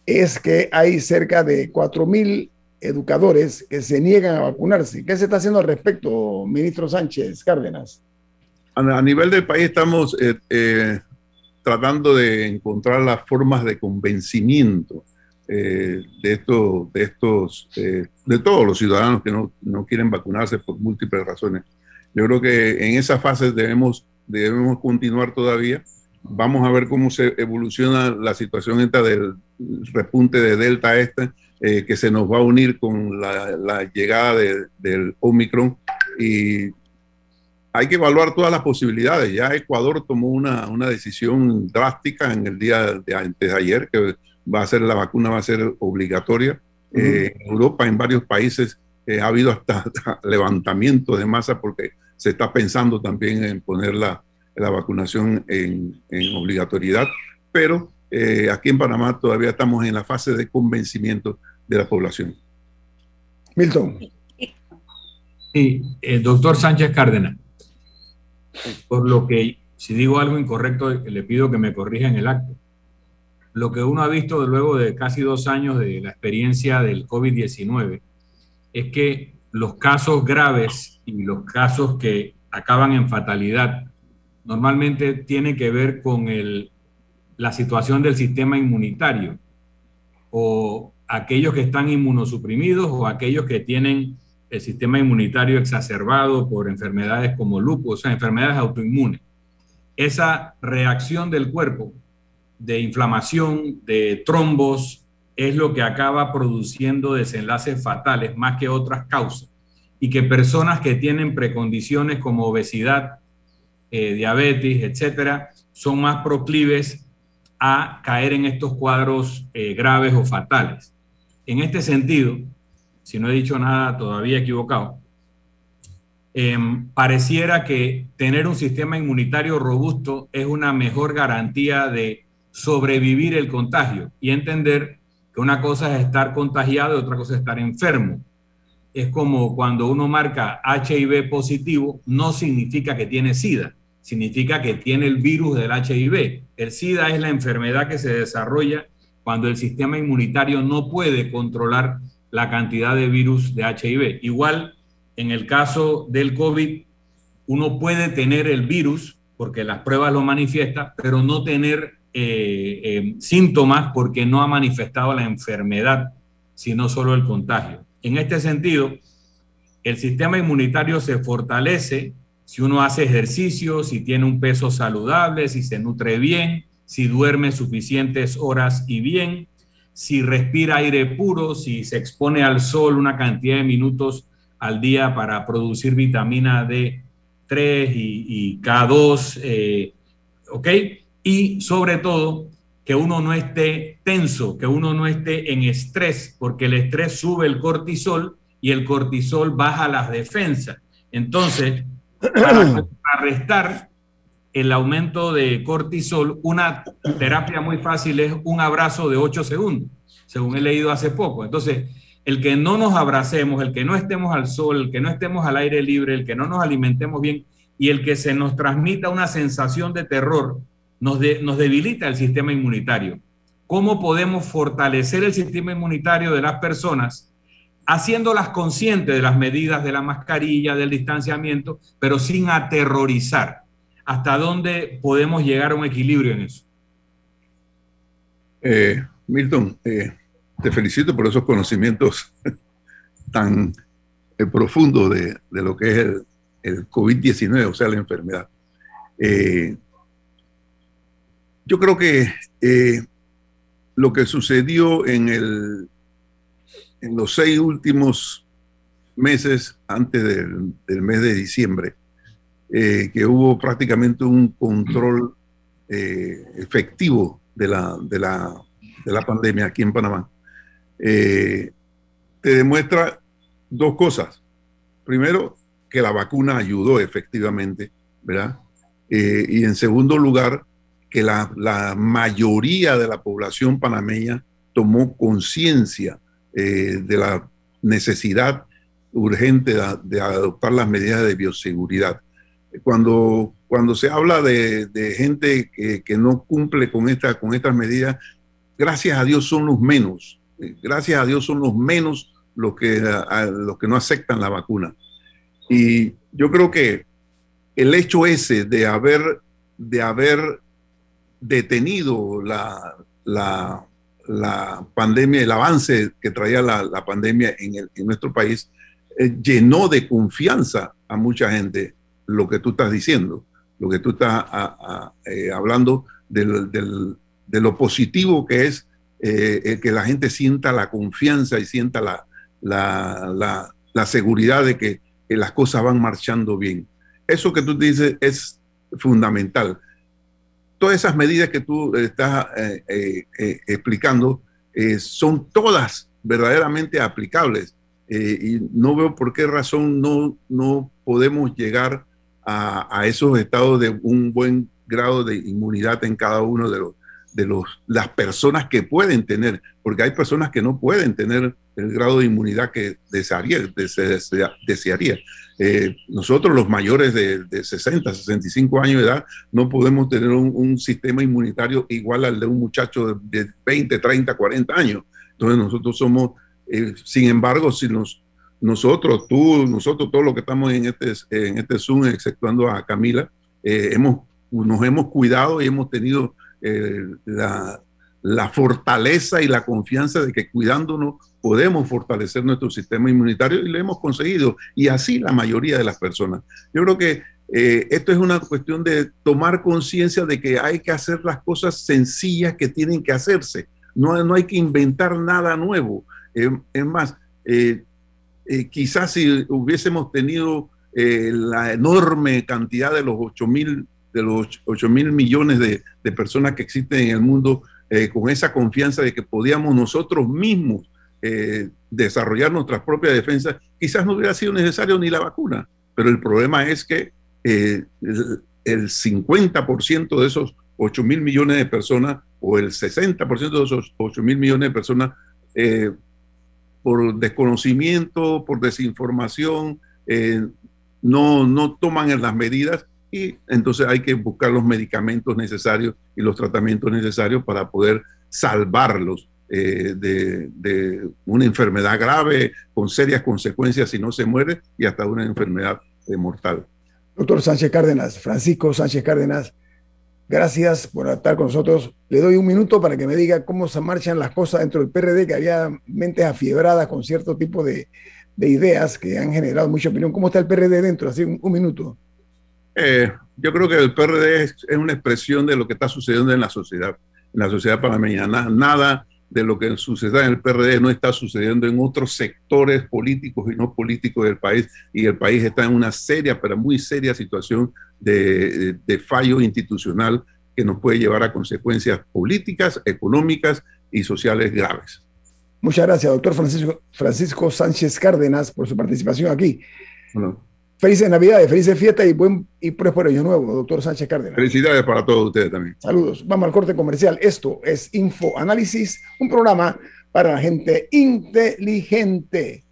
es que hay cerca de 4.000 educadores que se niegan a vacunarse. ¿Qué se está haciendo al respecto, ministro Sánchez Cárdenas? A nivel del país estamos eh, eh, tratando de encontrar las formas de convencimiento de, esto, de estos, de todos los ciudadanos que no, no, quieren vacunarse por múltiples razones. Yo creo que en esa fase debemos, debemos continuar todavía Vamos a ver cómo se evoluciona la situación esta del repunte de Delta este, eh, que se nos va a unir con la, llegada del Omicron. Y hay que evaluar todas las posibilidades. Ya Ecuador tomó una, una decisión drástica en el día de antes de ayer, que va a ser la vacuna va a ser obligatoria. Eh, en Europa, en varios países, eh, ha habido hasta, levantamiento de masa porque se está pensando también en ponerla la vacunación en, obligatoriedad, pero eh, aquí en Panamá todavía estamos en la fase de convencimiento de la población. Milton. Sí, eh, doctor Sánchez Cárdenas, por lo que si digo algo incorrecto, le pido que me corrija en el acto. Lo que uno ha visto luego de casi dos años de la experiencia del COVID-19 es que los casos graves y los casos que acaban en fatalidad normalmente tiene que ver con el, la situación del sistema inmunitario o aquellos que están inmunosuprimidos o aquellos que tienen el sistema inmunitario exacerbado por enfermedades como lupus, o sea, enfermedades autoinmunes. Esa reacción del cuerpo de inflamación, de trombos, es lo que acaba produciendo desenlaces fatales más que otras causas. Y que personas que tienen precondiciones como obesidad, eh, diabetes, etcétera, son más proclives a caer en estos cuadros eh, graves o fatales. En este sentido, si no he dicho nada todavía equivocado, em, pareciera que tener un sistema inmunitario robusto es una mejor garantía de sobrevivir el contagio y entender que una cosa es estar contagiado y otra cosa es estar enfermo. Es como cuando uno marca HIV positivo, no significa que tiene SIDA significa que tiene el virus del HIV. El SIDA es la enfermedad que se desarrolla cuando el sistema inmunitario no puede controlar la cantidad de virus de HIV. Igual, en el caso del COVID, uno puede tener el virus porque las pruebas lo manifiestan, pero no tener eh, eh, síntomas porque no ha manifestado la enfermedad, sino solo el contagio. En este sentido, el sistema inmunitario se fortalece si uno hace ejercicio, si tiene un peso saludable, si se nutre bien, si duerme suficientes horas y bien, si respira aire puro, si se expone al sol una cantidad de minutos al día para producir vitamina D3 y, K2, eh, ¿ok? Y sobre todo, que uno no esté tenso, que uno no esté en estrés, porque el estrés sube el cortisol y el cortisol baja las defensas. Entonces, para arrestar el aumento de cortisol, una terapia muy fácil es un abrazo de 8 segundos, según he leído hace poco. Entonces, el que no nos abracemos, el que no estemos al sol, el que no estemos al aire libre, el que no nos alimentemos bien y el que se nos transmita una sensación de terror, nos, debilita el sistema inmunitario. ¿Cómo podemos fortalecer el sistema inmunitario de las personas? Haciéndolas conscientes de las medidas de la mascarilla, del distanciamiento, pero sin aterrorizar. ¿Hasta dónde podemos llegar a un equilibrio en eso? Eh, Milton, eh, te felicito por esos conocimientos tan eh, profundos de, lo que es el, COVID-19, o sea, la enfermedad. Eh, yo creo que eh, lo que sucedió en, los seis últimos meses antes del, mes de diciembre, que hubo prácticamente un control efectivo de la, de, la, de la pandemia aquí en Panamá, eh, te demuestra dos cosas. Primero, que la vacuna ayudó efectivamente, ¿verdad? Eh, y en segundo lugar, que la, mayoría de la población panameña tomó conciencia eh, de la necesidad urgente de, adoptar las medidas de bioseguridad. Cuando, cuando se habla de, gente que, que, no cumple con, esta, con estas medidas, gracias a Dios son los menos gracias a Dios son los menos los que, los que no aceptan la vacuna. Y yo creo que el hecho ese de haber, de haber detenido la, la, pandemia, el avance que traía la, pandemia en, en, nuestro país, eh, llenó de confianza a mucha gente lo que tú estás diciendo, lo que tú estás eh, hablando de lo positivo que es eh, que la gente sienta la confianza y sienta la, la, la, seguridad de que, las cosas van marchando bien. Eso que tú dices es fundamental. Todas esas medidas que tú estás eh, eh, explicando son todas verdaderamente aplicables. Y no veo por qué razón no, no podemos llegar a, a esos estados de un buen grado de inmunidad en cada uno de los, de los, las personas que pueden tener, porque hay personas que no pueden tener el grado de inmunidad que desearía. desearía. Eh, nosotros los mayores de, 60, 65 años de edad no podemos tener un, sistema inmunitario igual al de un muchacho de, 20, 30, 40 años. Entonces nosotros somos, eh, sin embargo, si nos, nosotros, tú, nosotros, todos los que estamos en este, en este Zoom, exceptuando a Camila, eh, hemos, nos hemos cuidado y hemos tenido eh, la, fortaleza y la confianza de que cuidándonos podemos fortalecer nuestro sistema inmunitario y lo hemos conseguido. Y así la mayoría de las personas. Yo creo que eh, esto es una cuestión de tomar conciencia de que hay que hacer las cosas sencillas que tienen que hacerse. No, no hay que inventar nada nuevo. Eh, es más, quizás si hubiésemos tenido la enorme cantidad de los 8 mil de los 8 mil millones de, personas que existen en el mundo, eh, con esa confianza de que podíamos nosotros mismos eh, desarrollar nuestras propias defensas, quizás no hubiera sido necesario ni la vacuna. Pero el problema es que eh, el, 50% de esos 8 mil millones de personas o el 60% de esos 8 mil millones de personas, por desconocimiento, por desinformación, no, no toman las medidas y entonces hay que buscar los medicamentos necesarios y los tratamientos necesarios para poder salvarlos eh, de, una enfermedad grave con serias consecuencias si no se muere y hasta una enfermedad eh, mortal. Doctor Sánchez Cárdenas, Francisco Sánchez Cárdenas, gracias por estar con nosotros. Le doy un minuto para que me diga cómo se marchan las cosas dentro del PRD, que había mentes afiebradas con cierto tipo de, ideas que han generado mucha opinión. ¿Cómo está el PRD dentro? Así un minuto. Eh, yo creo que el PRD es, una expresión de lo que está sucediendo en la sociedad, en la sociedad panameña. Nada, de lo que suceda en el PRD no está sucediendo en otros sectores políticos y no políticos del país, y el país está en una seria, pero muy seria situación de, de fallo institucional que nos puede llevar a consecuencias políticas, económicas y sociales graves. Muchas gracias, doctor Francisco, Francisco Sánchez Cárdenas, por su participación aquí. Bueno. Felices Navidades, felices fiestas y buen y próspero año nuevo, doctor Sánchez Cárdenas. Felicidades para todos ustedes también. Saludos. Vamos al corte comercial. Esto es Info Análisis, un programa para la gente inteligente.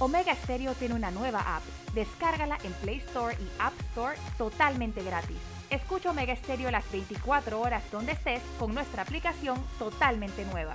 Omega Stereo tiene una nueva app. Descárgala en Play Store y App Store totalmente gratis. Escucha Omega Stereo las 24 horas donde estés con nuestra aplicación totalmente nueva.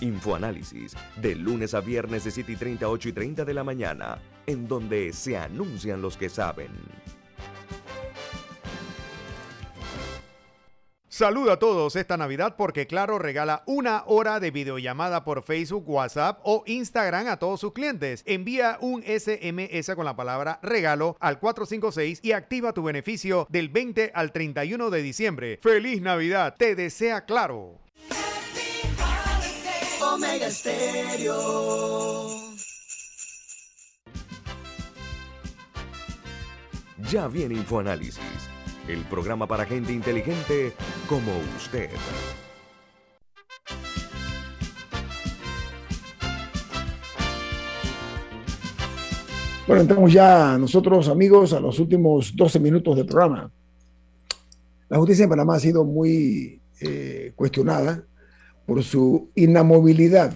Infoanálisis, de lunes a viernes de 7 y 30, 8 y 30 de la mañana, en donde se anuncian los que saben. Saludo a todos esta Navidad porque Claro regala una hora de videollamada por Facebook, WhatsApp o Instagram a todos sus clientes. Envía un SMS con la palabra regalo al 456 y activa tu beneficio del 20 al 31 de diciembre. ¡Feliz Navidad! Te desea Claro. Omega Ya viene InfoAnálisis, el programa para gente inteligente como usted. Bueno, entramos ya nosotros, amigos, a los últimos 12 minutos del programa. La justicia en Panamá ha sido muy eh, cuestionada por su inamovilidad,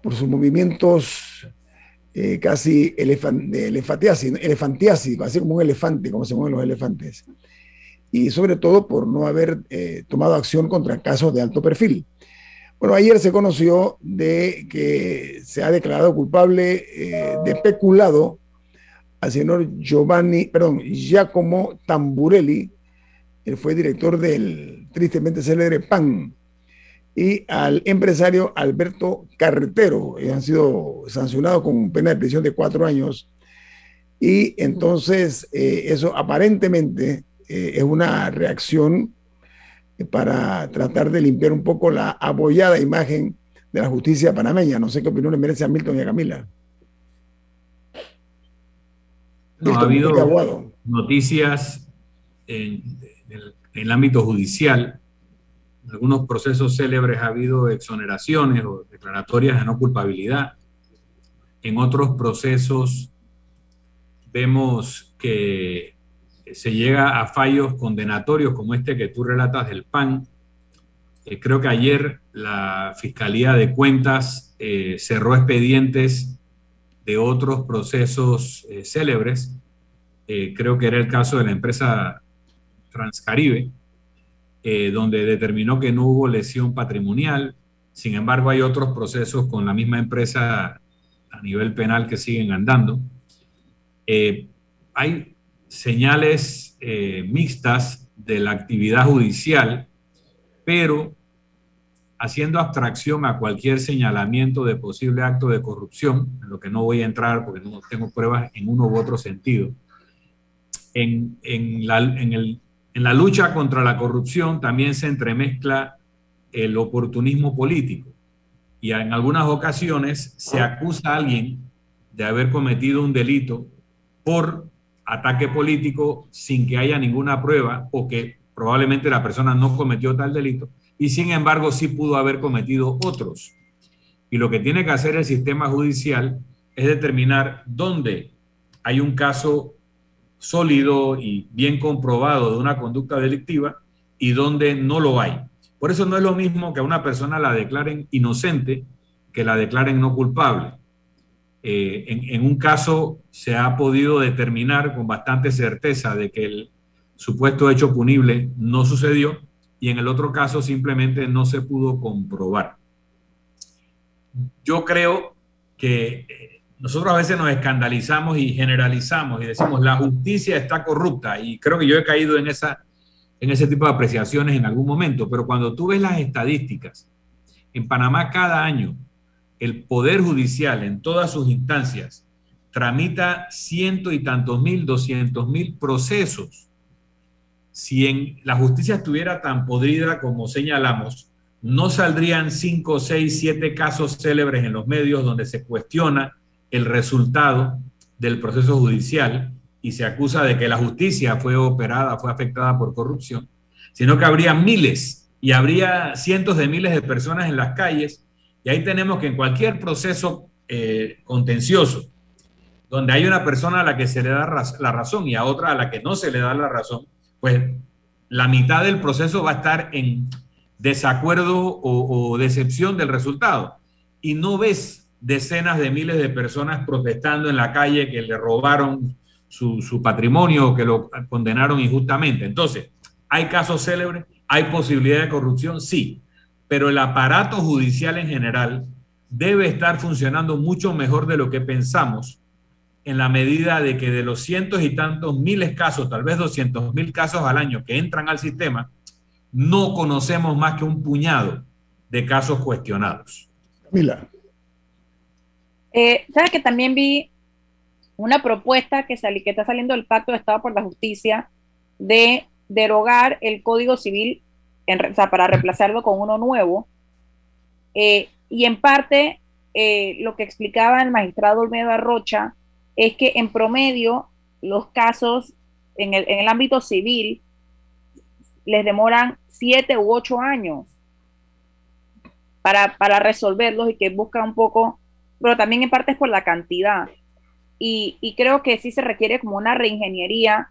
por sus movimientos eh, casi elefantiásidos, así como un elefante, como se mueven los elefantes, y sobre todo por no haber eh, tomado acción contra casos de alto perfil. Bueno, ayer se conoció de que se ha declarado culpable eh, de peculado al señor Giovanni, perdón, Giacomo Tamburelli, él fue director del tristemente célebre PAN, y al empresario Alberto Carretero. han sido sancionados con pena de prisión de cuatro años. Y entonces eh, eso aparentemente eh, es una reacción para tratar de limpiar un poco la abollada imagen de la justicia panameña. No sé qué opinión le merece a Milton y a Camila. No, ha habido noticias en el ámbito judicial en algunos procesos célebres ha habido exoneraciones o declaratorias de no culpabilidad. En otros procesos vemos que se llega a fallos condenatorios como este que tú relatas del PAN. Eh, creo que ayer la Fiscalía de Cuentas eh, cerró expedientes de otros procesos eh, célebres. creo que era el caso de la empresa Transcaribe, eh, donde determinó que no hubo lesión patrimonial. Sin embargo, hay otros procesos con la misma empresa a nivel penal que siguen andando. Eh, hay señales eh, mixtas de la actividad judicial, pero haciendo abstracción a cualquier señalamiento de posible acto de corrupción, en lo que no voy a entrar porque no tengo pruebas en uno u otro sentido, en, en, en el en la lucha contra la corrupción también se entremezcla el oportunismo político y en algunas ocasiones se acusa a alguien de haber cometido un delito por ataque político sin que haya ninguna prueba o que probablemente la persona no cometió tal delito y sin embargo sí pudo haber cometido otros. Y lo que tiene que hacer el sistema judicial es determinar dónde hay un caso sólido y bien comprobado de una conducta delictiva y dónde no lo hay. Por eso no es lo mismo que a una persona la declaren inocente que la declaren no culpable. Eh, en, un caso se ha podido determinar con bastante certeza de que el supuesto hecho punible no sucedió y en el otro caso simplemente no se pudo comprobar. Yo creo que nosotros a veces nos escandalizamos y generalizamos y decimos la justicia está corrupta y creo que yo he caído en, esa, en ese tipo de apreciaciones en algún momento, pero cuando tú ves las estadísticas, en Panamá cada año el Poder Judicial en todas sus instancias tramita ciento y tantos mil, doscientos mil procesos. Si en la justicia estuviera tan podrida como señalamos, no saldrían cinco, seis, siete casos célebres en los medios donde se cuestiona el resultado del proceso judicial y se acusa de que la justicia fue operada, fue afectada por corrupción, sino que habría miles y habría cientos de miles de personas en las calles y ahí tenemos que en cualquier proceso eh, contencioso, donde hay una persona a la que se le da la razón y a otra a la que no se le da la razón, pues la mitad del proceso va a estar en desacuerdo o, decepción del resultado. Y no ves decenas de miles de personas protestando en la calle que le robaron su, su patrimonio que lo condenaron injustamente. Entonces, ¿hay casos célebres? ¿Hay posibilidad de corrupción? Sí, pero el aparato judicial en general debe estar funcionando mucho mejor de lo que pensamos en la medida de que de los cientos y tantos miles casos, tal vez doscientos mil casos al año que entran al sistema, no conocemos más que un puñado de casos cuestionados. Mila. Eh, ¿Sabes que también vi una propuesta que, que está saliendo del Pacto de Estado por la Justicia de derogar el Código Civil para reemplazarlo con uno nuevo. Eh, y en parte, eh, lo que explicaba el magistrado Olmedo Arrocha es que en promedio los casos en el, ámbito civil les demoran siete u ocho años para, para resolverlos y que busca un poco, pero también en parte es por la cantidad. Y, y creo que sí se requiere como una reingeniería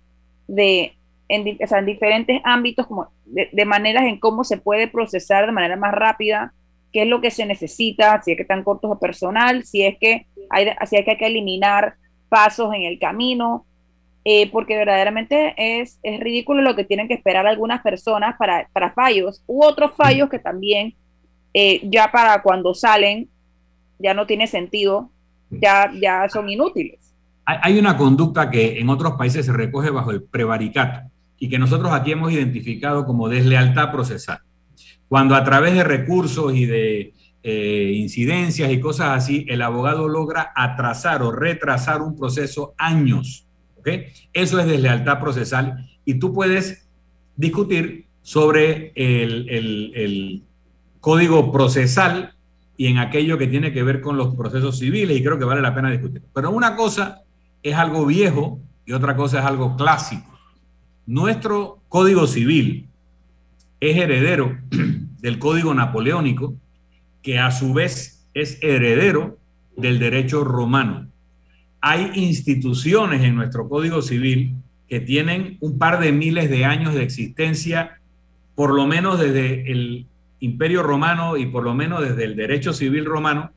de, en, diferentes ámbitos, como de, maneras en cómo se puede procesar de manera más rápida, qué es lo que se necesita, si es que están cortos de personal, si es que hay, si es que hay que eliminar pasos en el camino, eh, porque verdaderamente es, es ridículo lo que tienen que esperar algunas personas para, para fallos, u otros fallos que también eh, ya para cuando salen ya no tiene sentido, ya, ya son inútiles. Hay una conducta que en otros países se recoge bajo el prevaricato y que nosotros aquí hemos identificado como deslealtad procesal. Cuando a través de recursos y de eh, incidencias y cosas así, el abogado logra atrasar o retrasar un proceso años. ¿okay? Eso es deslealtad procesal y tú puedes discutir sobre el, el código procesal y en aquello que tiene que ver con los procesos civiles y creo que vale la pena discutir. Pero una cosa es algo viejo y otra cosa es algo clásico. Nuestro código civil es heredero del código napoleónico, que a su vez es heredero del derecho romano. Hay instituciones en nuestro código civil que tienen un par de miles de años de existencia, por lo menos desde el imperio romano y por lo menos desde el derecho civil romano,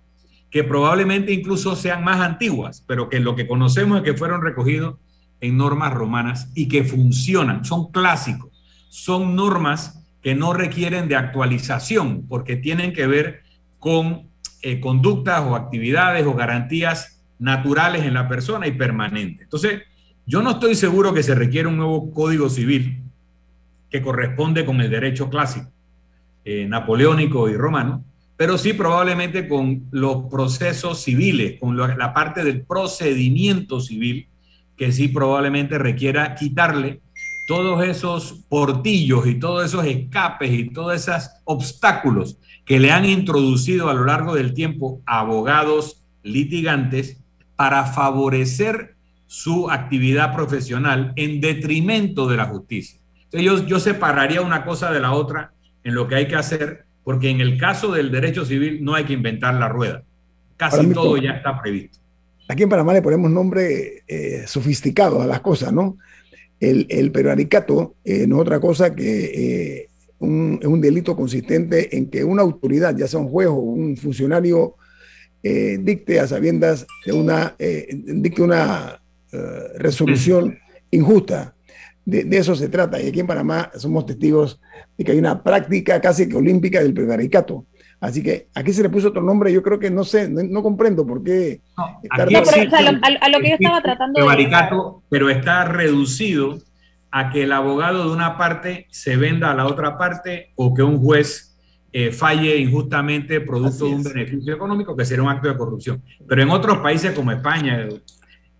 que probablemente incluso sean más antiguas, pero que lo que conocemos es que fueron recogidos en normas romanas y que funcionan, son clásicos, son normas que no requieren de actualización porque tienen que ver con eh, conductas o actividades o garantías naturales en la persona y permanentes. Entonces, yo no estoy seguro que se requiera un nuevo código civil que corresponde con el derecho clásico, eh, napoleónico y romano, pero sí probablemente con los procesos civiles, con la parte del procedimiento civil que sí probablemente requiera quitarle todos esos portillos y todos esos escapes y todos esos obstáculos que le han introducido a lo largo del tiempo abogados litigantes para favorecer su actividad profesional en detrimento de la justicia. Entonces yo, yo separaría una cosa de la otra en lo que hay que hacer, porque en el caso del derecho civil no hay que inventar la rueda. Casi todo ya está previsto. Aquí en Panamá le ponemos nombre eh, sofisticado a las cosas, ¿no? El, el prevaricato eh, no es otra cosa que eh, un, un, delito consistente en que una autoridad, ya sea un juez o un funcionario, dicte a sabiendas de una, dicte una resolución injusta. De, de, eso se trata. Y aquí en Panamá somos testigos de que hay una práctica casi que olímpica del prevaricato. Así que aquí se le puso otro nombre, yo creo que no sé, no, no comprendo por qué. No, pero, o sea, a, a, lo que yo estaba tratando de. Baricato, pero está reducido a que el abogado de una parte se venda a la otra parte o que un juez eh, falle injustamente producto de un beneficio económico, que sería un acto de corrupción. Pero en otros países como España,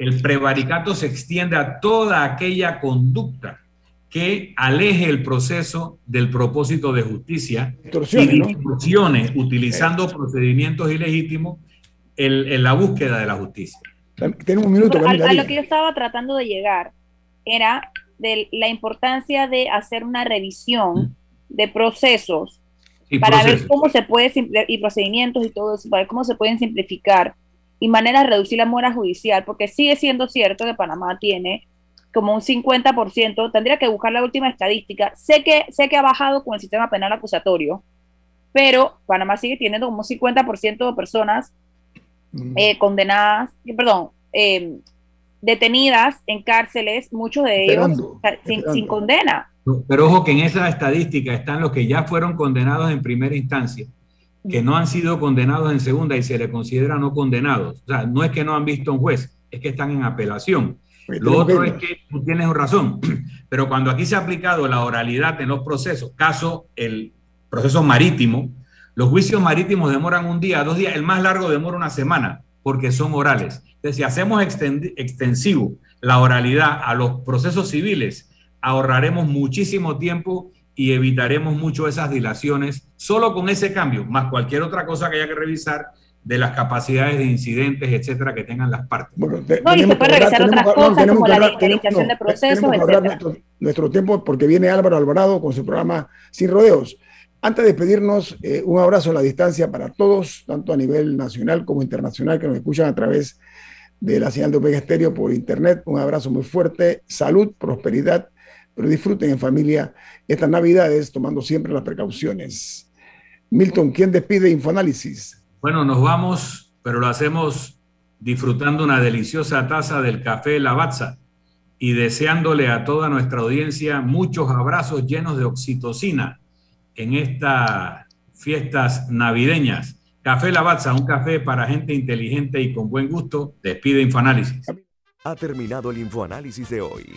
el, prevaricato se extiende a toda aquella conducta que aleje el proceso del propósito de justicia y distorsione, ¿no? utilizando procedimientos ilegítimos en, en, la búsqueda de la justicia. Tenemos un minuto. a, a, lo que yo estaba tratando de llegar era de la importancia de hacer una revisión de procesos y para procesos. ver cómo se puede y procedimientos y todo eso, para ver cómo se pueden simplificar y maneras de reducir la mora judicial, porque sigue siendo cierto que Panamá tiene como un 50%, tendría que buscar la última estadística. Sé que, sé que ha bajado con el sistema penal acusatorio, pero Panamá sigue teniendo como un 50% de personas eh, condenadas, perdón, eh, detenidas en cárceles, muchos de ellos esperando, sin, esperando. sin, condena. Pero ojo que en esa estadística están los que ya fueron condenados en primera instancia, que no han sido condenados en segunda y se les considera no condenados. O sea, no es que no han visto un juez, es que están en apelación. Lo otro es que tú tienes razón, pero cuando aquí se ha aplicado la oralidad en los procesos, caso el proceso marítimo, los juicios marítimos demoran un día, dos días, el más largo demora una semana, porque son orales. Entonces, si hacemos extensivo la oralidad a los procesos civiles, ahorraremos muchísimo tiempo y evitaremos mucho esas dilaciones solo con ese cambio, más cualquier otra cosa que haya que revisar de las capacidades de incidentes, etcétera, que tengan las partes. Bueno, te, no, y se puede revisar otras no, cosas como la digitalización de procesos, etcétera. Nuestro, nuestro, tiempo, porque viene Álvaro Alvarado con su programa Sin Rodeos. Antes de despedirnos, eh, un abrazo a la distancia para todos, tanto a nivel nacional como internacional, que nos escuchan a través de la señal de Omega Estéreo por internet. Un abrazo muy fuerte, salud, prosperidad, pero disfruten en familia estas Navidades tomando siempre las precauciones. Milton, ¿quién despide Infoanálisis? Bueno, nos vamos, pero lo hacemos disfrutando una deliciosa taza del café Lavazza y deseándole a toda nuestra audiencia muchos abrazos llenos de oxitocina en estas fiestas navideñas. Café Lavazza, un café para gente inteligente y con buen gusto. Despide Infoanálisis. Ha terminado el Infoanálisis de hoy.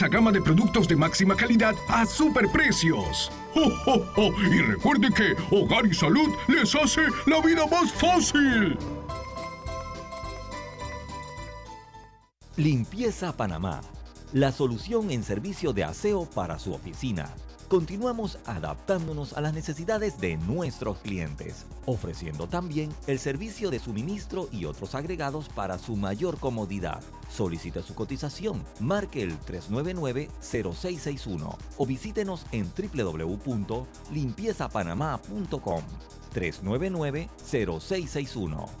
gama de productos de máxima calidad a superprecios. ¡Oh, oh, oh! Y recuerde que Hogar y Salud les hace la vida más fácil. Limpieza Panamá, la solución en servicio de aseo para su oficina. Continuamos adaptándonos a las necesidades de nuestros clientes, ofreciendo también el servicio de suministro y otros agregados para su mayor comodidad. Solicite su cotización, marque el 399-0661 o visítenos en www.limpiezapanamá.com. 399-0661.